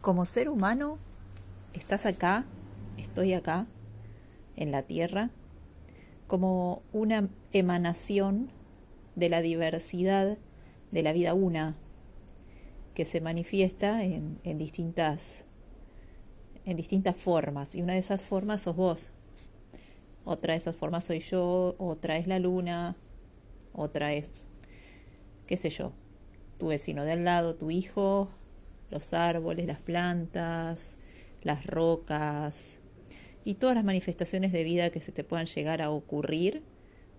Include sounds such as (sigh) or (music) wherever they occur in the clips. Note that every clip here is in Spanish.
Como ser humano, estás acá, estoy acá, en la Tierra, como una emanación de la diversidad de la vida una, que se manifiesta en, distintas, en distintas formas. Y una de esas formas sos vos. Otra de esas formas soy yo, otra es la luna, otra es, qué sé yo, tu vecino de al lado, tu hijo, los árboles, las plantas, las rocas y todas las manifestaciones de vida que se te puedan llegar a ocurrir,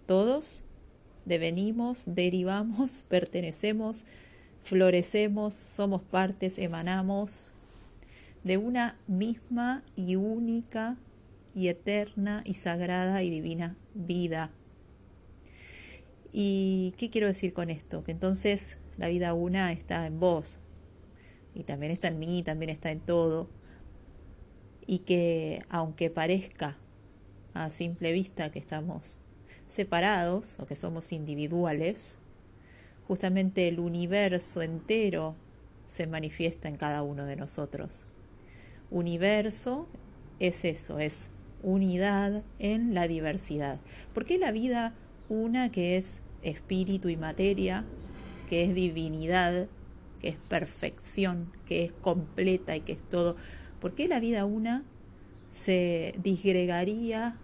todos devenimos, (laughs) derivamos, pertenecemos, florecemos, somos partes, emanamos de una misma y única y eterna y sagrada y divina vida. ¿Y qué quiero decir con esto? Que entonces la vida una está en vos, y también está en mí, también está en todo, y que aunque parezca a simple vista que estamos separados o que somos individuales, justamente el universo entero se manifiesta en cada uno de nosotros. Universo es eso, es unidad en la diversidad. ¿Por qué la vida una que es espíritu y materia, que es divinidad, que es perfección, que es completa y que es todo. ¿Por qué la vida una se disgregaría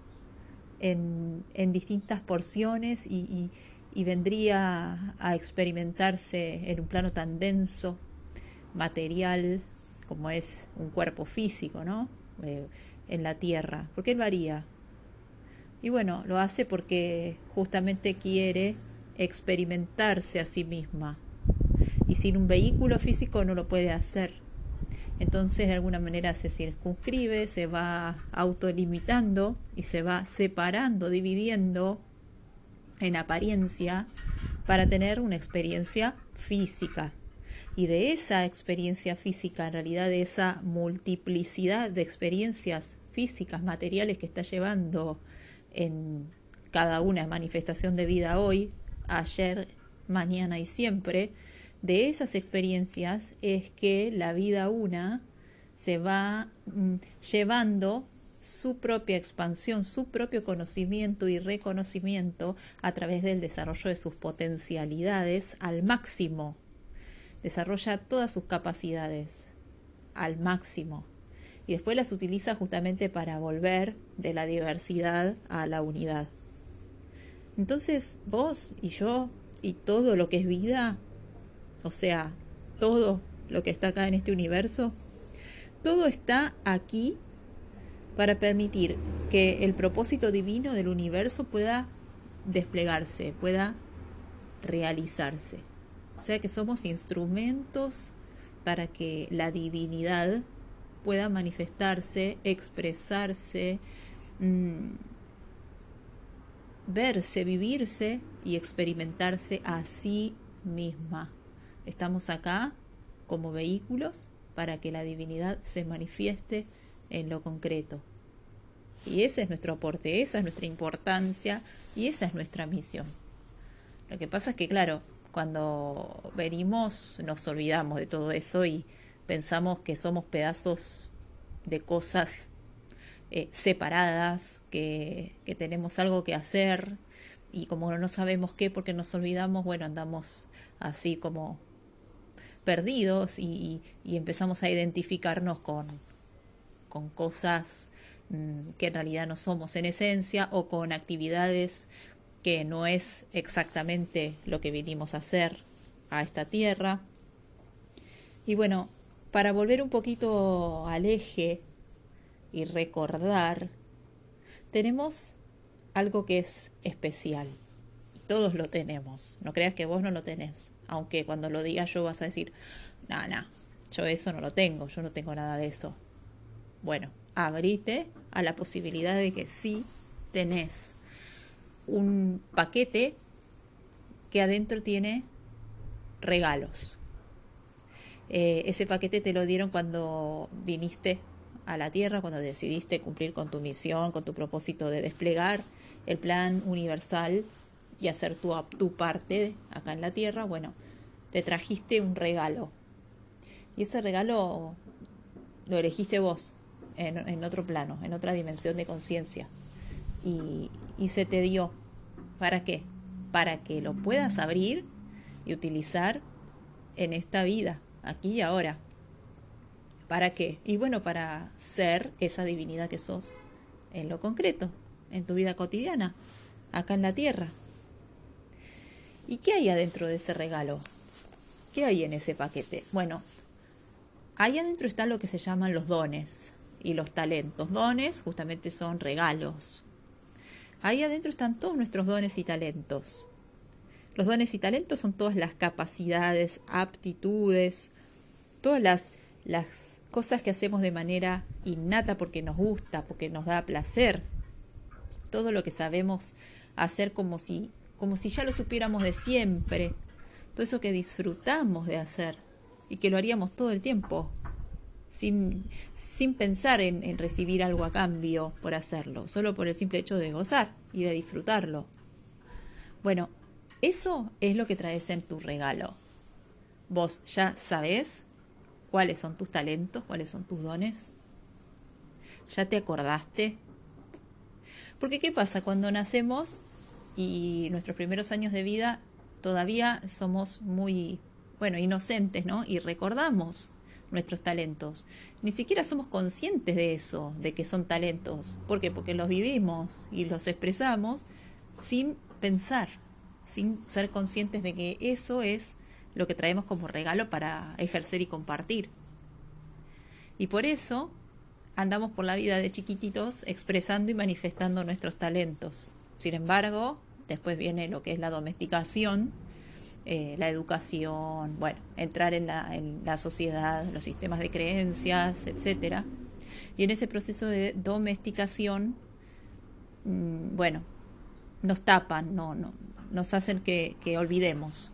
en, distintas porciones y, vendría a experimentarse en un plano tan denso, material, como es un cuerpo físico, ¿no? Eh, en la tierra. ¿Por qué lo haría? Y bueno, lo hace porque justamente quiere experimentarse a sí misma, y sin un vehículo físico no lo puede hacer. Entonces de alguna manera se circunscribe, se va autolimitando y se va separando, dividiendo en apariencia para tener una experiencia física. Y de esa experiencia física, en realidad de esa multiplicidad de experiencias físicas, materiales que está llevando en cada una manifestación de vida hoy, ayer, mañana y siempre, de esas experiencias es que la vida una se va mm, llevando su propia expansión, su propio conocimiento y reconocimiento a través del desarrollo de sus potencialidades al máximo. Desarrolla todas sus capacidades al máximo y después las utiliza justamente para volver de la diversidad a la unidad. Entonces vos y yo y todo lo que es vida o sea, todo lo que está acá en este universo, todo está aquí para permitir que el propósito divino del universo pueda desplegarse, pueda realizarse. O sea que somos instrumentos para que la divinidad pueda manifestarse, expresarse, mm, verse, vivirse y experimentarse a sí misma. Estamos acá como vehículos para que la divinidad se manifieste en lo concreto. Y ese es nuestro aporte, esa es nuestra importancia y esa es nuestra misión. Lo que pasa es que, claro, cuando venimos nos olvidamos de todo eso y pensamos que somos pedazos de cosas eh, separadas, que, que tenemos algo que hacer y como no sabemos qué porque nos olvidamos, bueno, andamos así como perdidos y, empezamos a identificarnos con, con cosas mm, que en realidad no somos en esencia o con actividades que no es exactamente lo que vinimos a hacer a esta tierra. Y bueno, para volver un poquito al eje y recordar, tenemos algo que es especial. Todos lo tenemos. No creas que vos no lo tenés aunque cuando lo diga yo vas a decir, no, no, yo eso no lo tengo, yo no tengo nada de eso. Bueno, abrite a la posibilidad de que sí tenés un paquete que adentro tiene regalos. Eh, ese paquete te lo dieron cuando viniste a la Tierra, cuando decidiste cumplir con tu misión, con tu propósito de desplegar el plan universal y hacer tu, tu parte acá en la tierra, bueno, te trajiste un regalo. Y ese regalo lo elegiste vos en, otro plano, en otra dimensión de conciencia. Y, y se te dio. ¿Para qué? Para que lo puedas abrir y utilizar en esta vida, aquí y ahora. ¿Para qué? Y bueno, para ser esa divinidad que sos en lo concreto, en tu vida cotidiana, acá en la tierra. ¿Y qué hay adentro de ese regalo? ¿Qué hay en ese paquete? Bueno, ahí adentro está lo que se llaman los dones y los talentos. Dones justamente son regalos. Ahí adentro están todos nuestros dones y talentos. Los dones y talentos son todas las capacidades, aptitudes, todas las, las cosas que hacemos de manera innata porque nos gusta, porque nos da placer. Todo lo que sabemos hacer como si, como si ya lo supiéramos de siempre. Todo eso que disfrutamos de hacer y que lo haríamos todo el tiempo, sin, sin pensar en, en recibir algo a cambio por hacerlo, solo por el simple hecho de gozar y de disfrutarlo. Bueno, eso es lo que traes en tu regalo. Vos ya sabés cuáles son tus talentos, cuáles son tus dones. ¿Ya te acordaste? Porque ¿qué pasa cuando nacemos y nuestros primeros años de vida todavía somos muy, bueno, inocentes, ¿no? Y recordamos nuestros talentos. Ni siquiera somos conscientes de eso, de que son talentos. ¿Por qué? Porque los vivimos y los expresamos sin pensar sin ser conscientes de que eso es lo que traemos como regalo para ejercer y compartir. Y por eso andamos por la vida de chiquititos expresando y manifestando nuestros talentos. Sin embargo, después viene lo que es la domesticación, eh, la educación, bueno, entrar en la, en la sociedad, los sistemas de creencias, etcétera. Y en ese proceso de domesticación, mm, bueno, nos tapan, no, no, nos hacen que, olvidemos.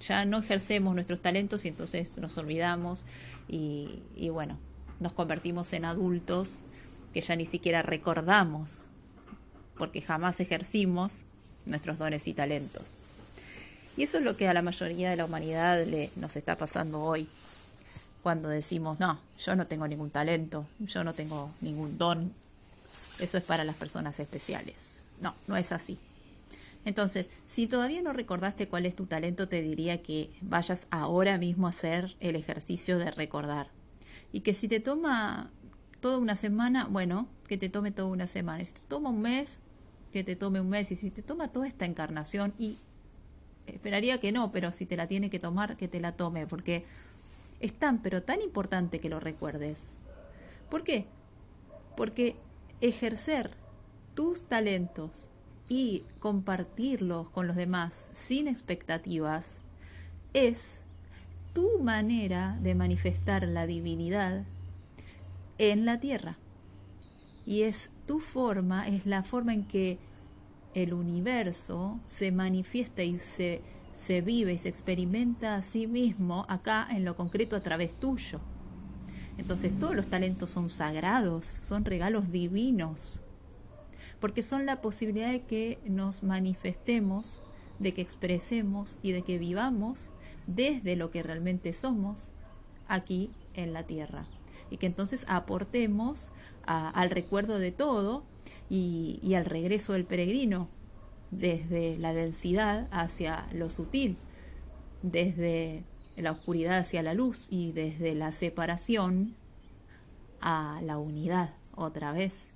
Ya no ejercemos nuestros talentos y entonces nos olvidamos y, y bueno, nos convertimos en adultos que ya ni siquiera recordamos porque jamás ejercimos nuestros dones y talentos. Y eso es lo que a la mayoría de la humanidad le, nos está pasando hoy, cuando decimos, no, yo no tengo ningún talento, yo no tengo ningún don, eso es para las personas especiales. No, no es así. Entonces, si todavía no recordaste cuál es tu talento, te diría que vayas ahora mismo a hacer el ejercicio de recordar. Y que si te toma toda una semana, bueno, que te tome toda una semana. Si te toma un mes, que te tome un mes. Y si te toma toda esta encarnación, y esperaría que no, pero si te la tiene que tomar, que te la tome, porque es tan, pero tan importante que lo recuerdes. ¿Por qué? Porque ejercer tus talentos y compartirlos con los demás sin expectativas es tu manera de manifestar la divinidad en la tierra. Y es tu forma, es la forma en que el universo se manifiesta y se, se vive y se experimenta a sí mismo acá en lo concreto a través tuyo. Entonces todos los talentos son sagrados, son regalos divinos porque son la posibilidad de que nos manifestemos, de que expresemos y de que vivamos desde lo que realmente somos aquí en la tierra. Y que entonces aportemos al recuerdo de todo y, al regreso del peregrino, desde la densidad hacia lo sutil, desde la oscuridad hacia la luz y desde la separación a la unidad otra vez.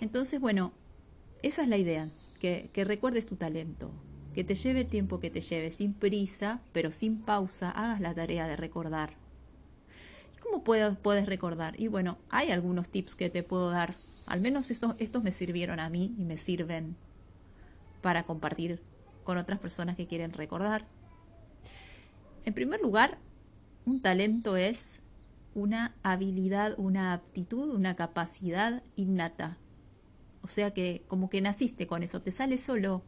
Entonces, bueno, esa es la idea, que, recuerdes tu talento, que te lleve el tiempo que te lleve, sin prisa, pero sin pausa, hagas la tarea de recordar. ¿Cómo puedes, puedes recordar? Y bueno, hay algunos tips que te puedo dar. Al menos estos, estos me sirvieron a mí y me sirven para compartir con otras personas que quieren recordar. En primer lugar, un talento es una habilidad, una aptitud, una capacidad innata o sea que como que naciste con eso, te sale solo,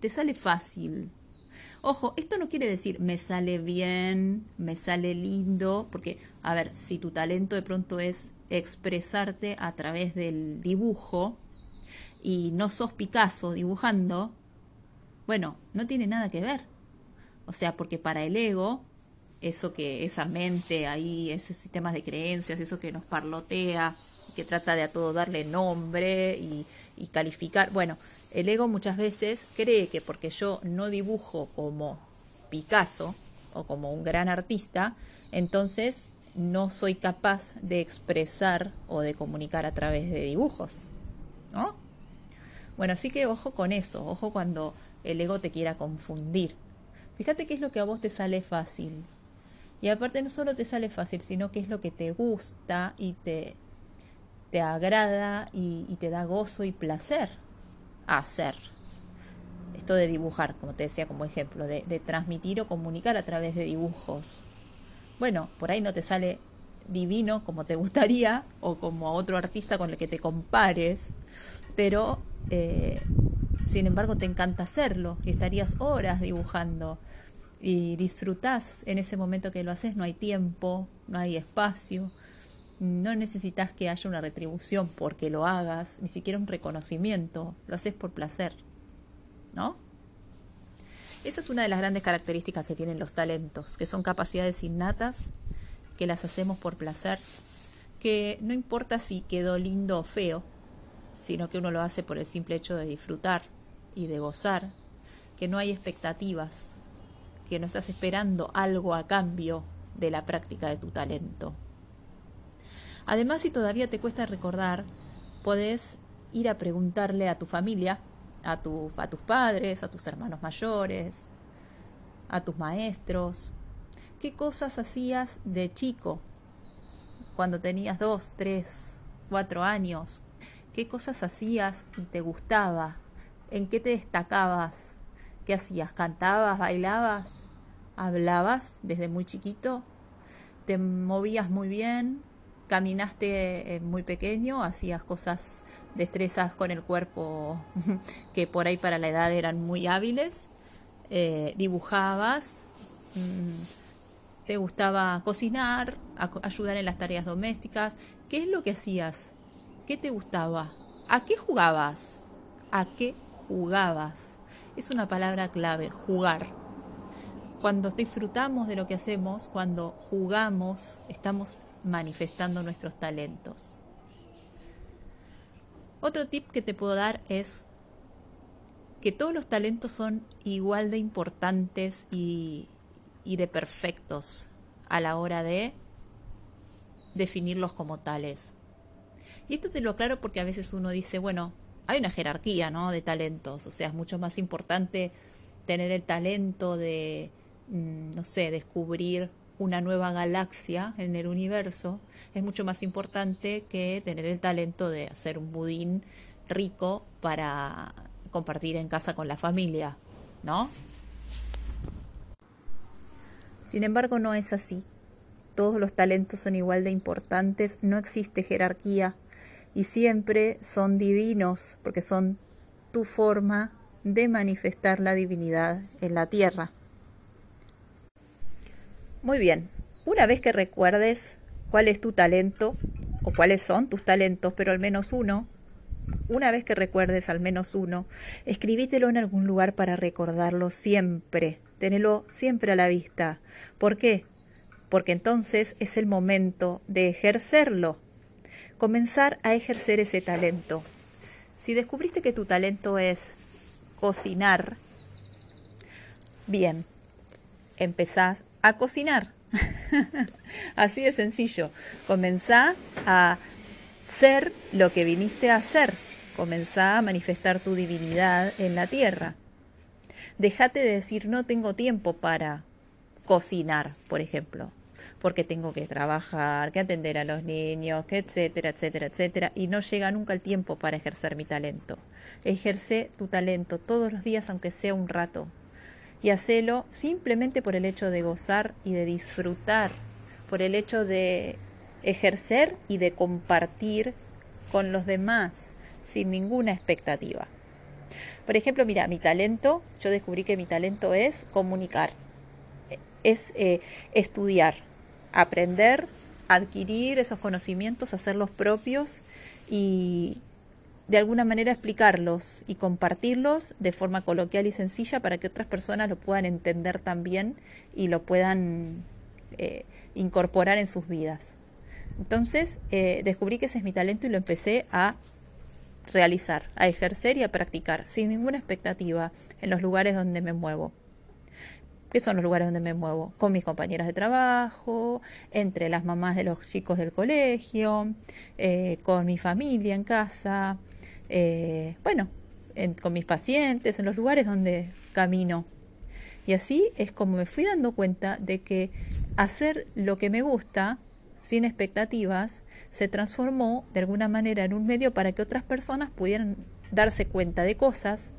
te sale fácil. Ojo, esto no quiere decir me sale bien, me sale lindo, porque, a ver, si tu talento de pronto es expresarte a través del dibujo y no sos Picasso dibujando, bueno, no tiene nada que ver. O sea, porque para el ego eso que, esa mente ahí, ese sistema de creencias, eso que nos parlotea, que trata de a todo darle nombre y, y calificar. Bueno, el ego muchas veces cree que porque yo no dibujo como Picasso o como un gran artista, entonces no soy capaz de expresar o de comunicar a través de dibujos. ¿No? Bueno, así que ojo con eso, ojo cuando el ego te quiera confundir. Fíjate qué es lo que a vos te sale fácil. Y aparte no solo te sale fácil, sino que es lo que te gusta y te, te agrada y, te da gozo y placer hacer. Esto de dibujar, como te decía como ejemplo, de, transmitir o comunicar a través de dibujos. Bueno, por ahí no te sale divino como te gustaría o como a otro artista con el que te compares, pero eh, sin embargo te encanta hacerlo y estarías horas dibujando y disfrutás en ese momento que lo haces, no hay tiempo, no hay espacio, no necesitas que haya una retribución porque lo hagas, ni siquiera un reconocimiento, lo haces por placer, ¿no? Esa es una de las grandes características que tienen los talentos, que son capacidades innatas, que las hacemos por placer, que no importa si quedó lindo o feo, sino que uno lo hace por el simple hecho de disfrutar y de gozar, que no hay expectativas, que no estás esperando algo a cambio de la práctica de tu talento. Además, si todavía te cuesta recordar, podés ir a preguntarle a tu familia, a, a tus padres, a tus hermanos mayores, a tus maestros, qué cosas hacías de chico, cuando tenías dos, tres, cuatro años, qué cosas hacías y te gustaba, en qué te destacabas, qué hacías, cantabas, bailabas, hablabas desde muy chiquito, te movías muy bien, caminaste eh, muy pequeño, hacías cosas, destrezas con el cuerpo (laughs) que por ahí para la edad eran muy hábiles, eh, dibujabas, mm, te gustaba cocinar, ayudar en las tareas domésticas. ¿Qué es lo que hacías ¿Qué te gustaba? ¿A qué jugabas? ¿A qué jugabas? Es una palabra clave, jugar. Cuando disfrutamos de lo que hacemos, cuando jugamos, estamos manifestando nuestros talentos. Otro tip que te puedo dar es que todos los talentos son igual de importantes y, de perfectos a la hora de definirlos como tales. Y esto te lo aclaro porque a veces uno dice, bueno, hay una jerarquía, ¿no? De talentos, o sea, es mucho más importante tener el talento de, mm, no sé, descubrir una nueva galaxia en el universo, es mucho más importante que tener el talento de hacer un budín rico para compartir en casa con la familia, ¿no? Sin embargo, no es así. Todos los talentos son igual de importantes, no existe jerarquía y siempre son divinos porque son tu forma de manifestar la divinidad en la tierra. Muy bien, una vez que recuerdes cuál es tu talento o cuáles son tus talentos, pero al menos uno, una vez que recuerdes al menos uno, escribítelo en algún lugar para recordarlo siempre, tenelo siempre a la vista. ¿Por qué? Porque entonces es el momento de ejercerlo comenzar a ejercer ese talento. Si descubriste que tu talento es cocinar, bien, empezás a cocinar. (laughs) Así de sencillo. Comenzá a ser lo que viniste a hacer. Comenzá a manifestar tu divinidad en la tierra. Déjate de decir no tengo tiempo para cocinar, por ejemplo porque tengo que trabajar, que atender a los niños, que etcétera, etcétera, etcétera, y no llega nunca el tiempo para ejercer mi talento. Ejerce tu talento todos los días, aunque sea un rato, y hacelo simplemente por el hecho de gozar y de disfrutar, por el hecho de ejercer y de compartir con los demás sin ninguna expectativa. Por ejemplo, mira, mi talento, yo descubrí que mi talento es comunicar, es eh, estudiar, aprender, adquirir esos conocimientos, hacerlos propios y de alguna manera explicarlos y compartirlos de forma coloquial y sencilla para que otras personas lo puedan entender también y lo puedan eh, incorporar en sus vidas. Entonces eh, descubrí que ese es mi talento y lo empecé a realizar, a ejercer y a practicar sin ninguna expectativa en los lugares donde me muevo. ¿Qué son los lugares donde me muevo? Con mis compañeras de trabajo, entre las mamás de los chicos del colegio, eh, con mi familia en casa, eh, bueno, con mis pacientes, en los lugares donde camino. Y así es como me fui dando cuenta de que hacer lo que me gusta sin expectativas, se transformó de alguna manera en un medio para que otras personas pudieran darse cuenta de cosas,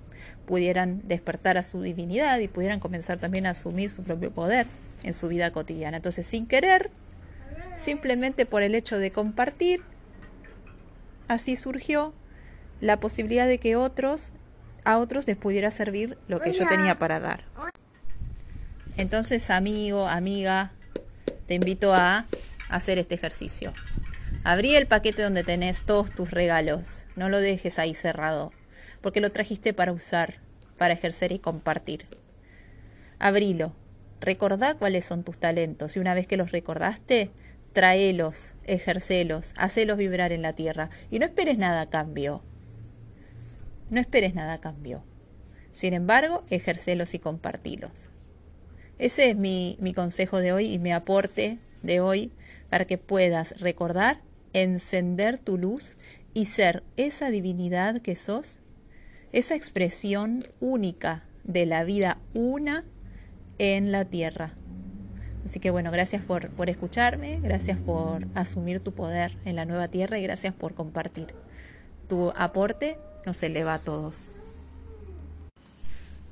pudieran despertar a su divinidad y pudieran comenzar también a asumir su propio poder en su vida cotidiana. Entonces, sin querer, simplemente por el hecho de compartir, así surgió la posibilidad de que otros a otros les pudiera servir lo que yo tenía para dar. Entonces, amigo, amiga, te invito a hacer este ejercicio. Abrí el paquete donde tenés todos tus regalos. No lo dejes ahí cerrado, porque lo trajiste para usar, para ejercer y compartir. Abrilo. Recordá cuáles son tus talentos y una vez que los recordaste, tráelos, ejercelos, hacelos vibrar en la tierra y no esperes nada a cambio. No esperes nada a cambio. Sin embargo, ejercelos y compartilos. Ese es mi, mi consejo de hoy y mi aporte de hoy para que puedas recordar, encender tu luz y ser esa divinidad que sos, esa expresión única de la vida una en la tierra. Así que bueno, gracias por, por escucharme, gracias por asumir tu poder en la nueva tierra y gracias por compartir. Tu aporte nos eleva a todos.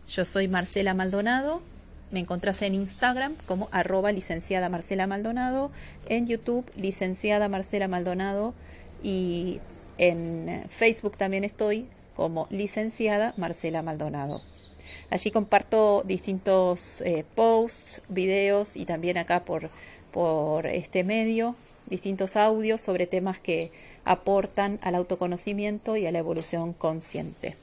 Yo soy Marcela Maldonado me encontrás en Instagram como arroba licenciada Marcela Maldonado, en YouTube licenciada Marcela Maldonado y en Facebook también estoy como licenciada Marcela Maldonado. Allí comparto distintos eh, posts, videos y también acá por, por este medio distintos audios sobre temas que aportan al autoconocimiento y a la evolución consciente.